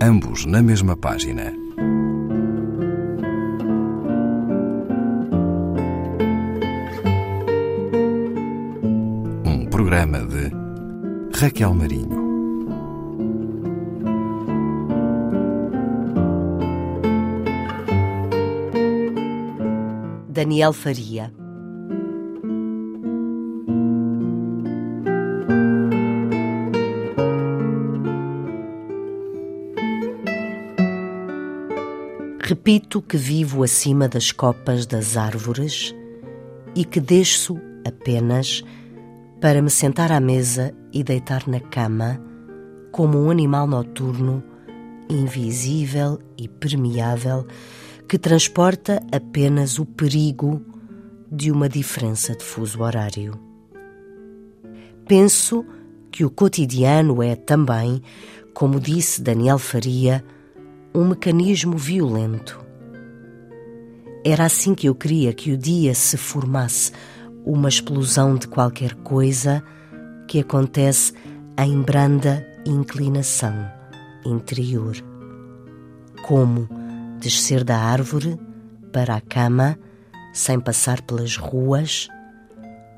ambos na mesma página. Um programa de Raquel Marinho. Daniel Faria. Repito que vivo acima das copas das árvores e que desço apenas para me sentar à mesa e deitar na cama como um animal noturno, invisível e permeável, que transporta apenas o perigo de uma diferença de fuso horário. Penso que o cotidiano é também, como disse Daniel Faria, um mecanismo violento. Era assim que eu queria que o dia se formasse uma explosão de qualquer coisa que acontece em branda inclinação interior. Como descer da árvore para a cama sem passar pelas ruas,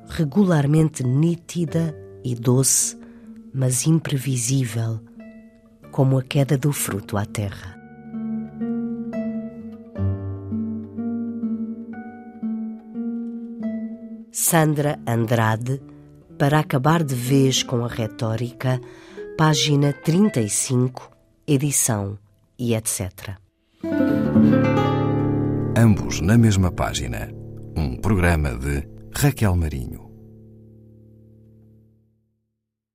regularmente nítida e doce, mas imprevisível, como a queda do fruto à terra. Sandra Andrade, para acabar de vez com a retórica, página 35, edição e etc. Ambos na mesma página. Um programa de Raquel Marinho.